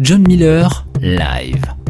John Miller, live.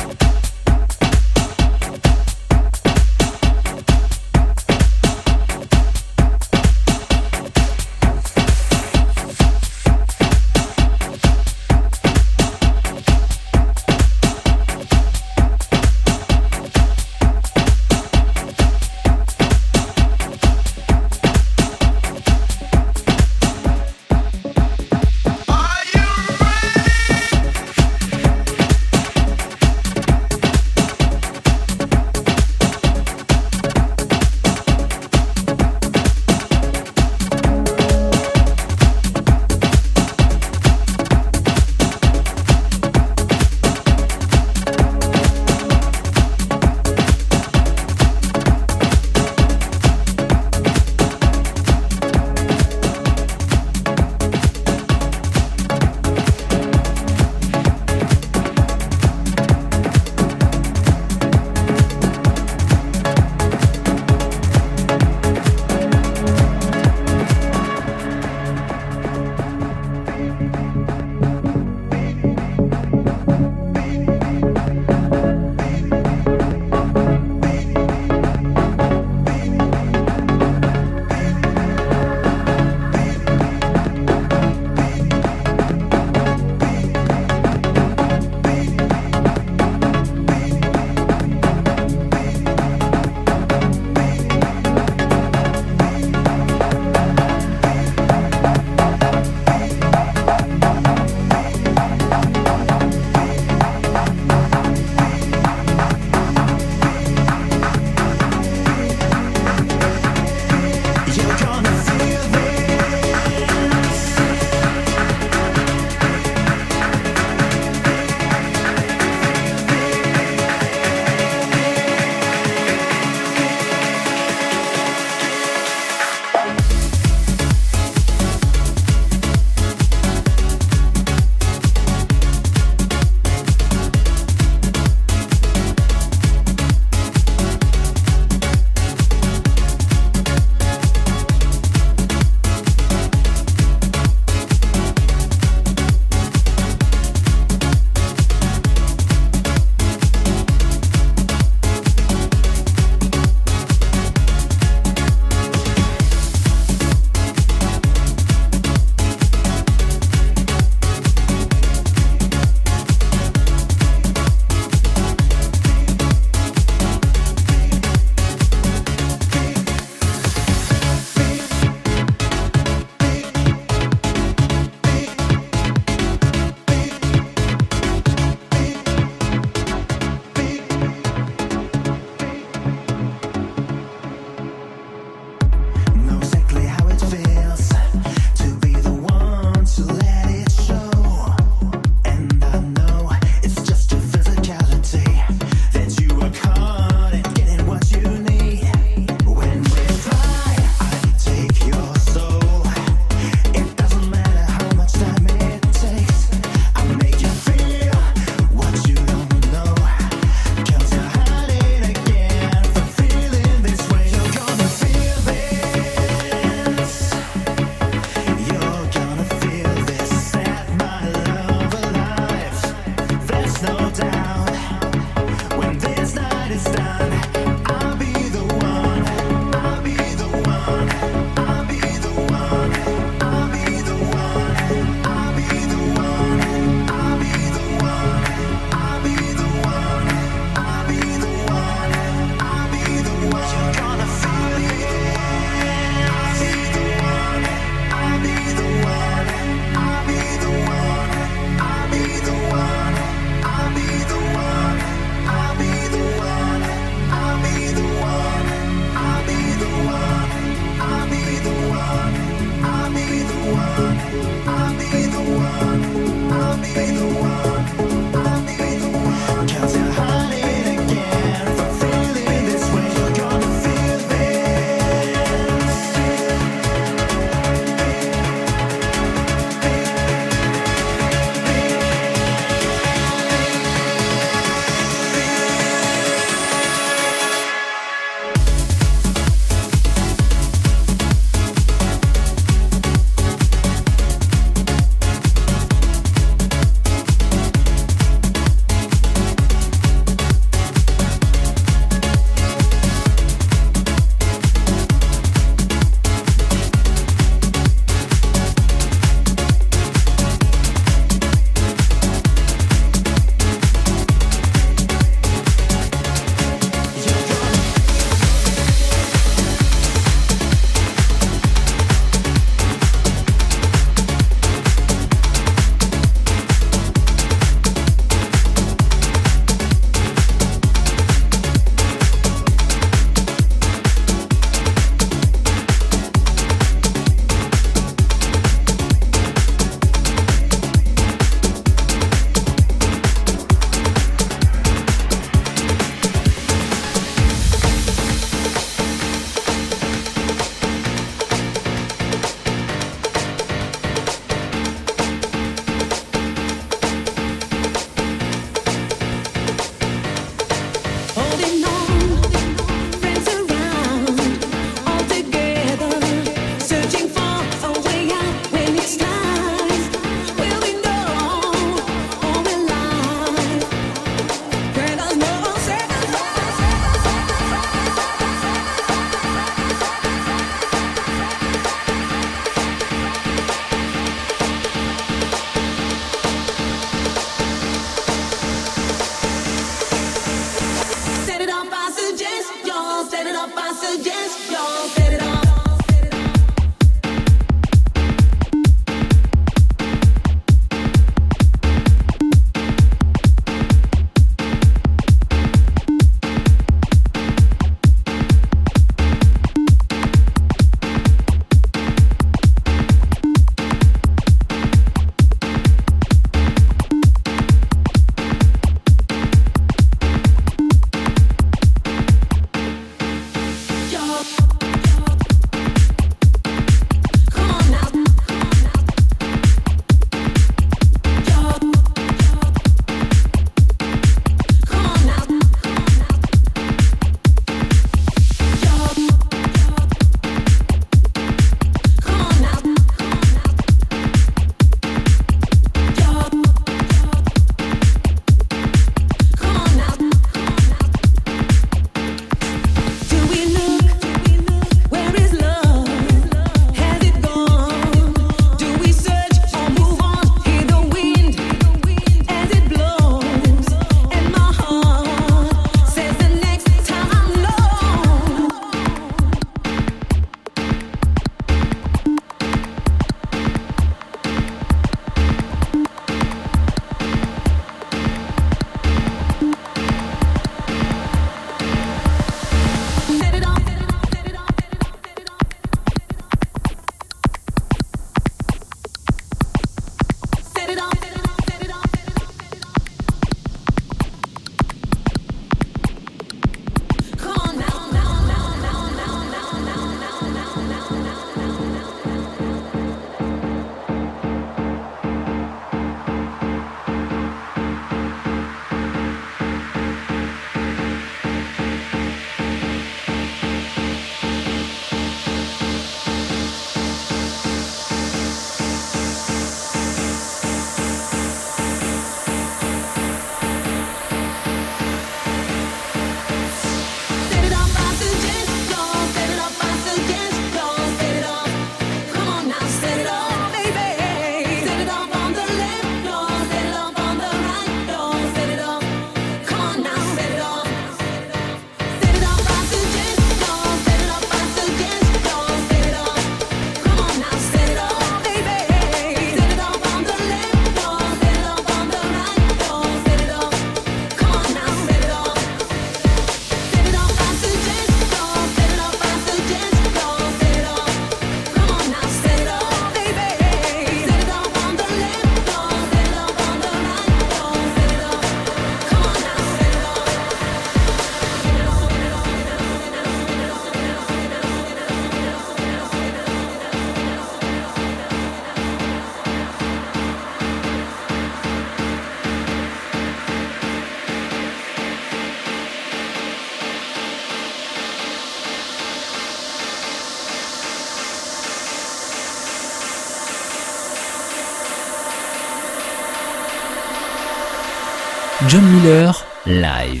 John Miller, live.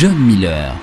John Miller.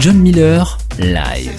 John Miller, live.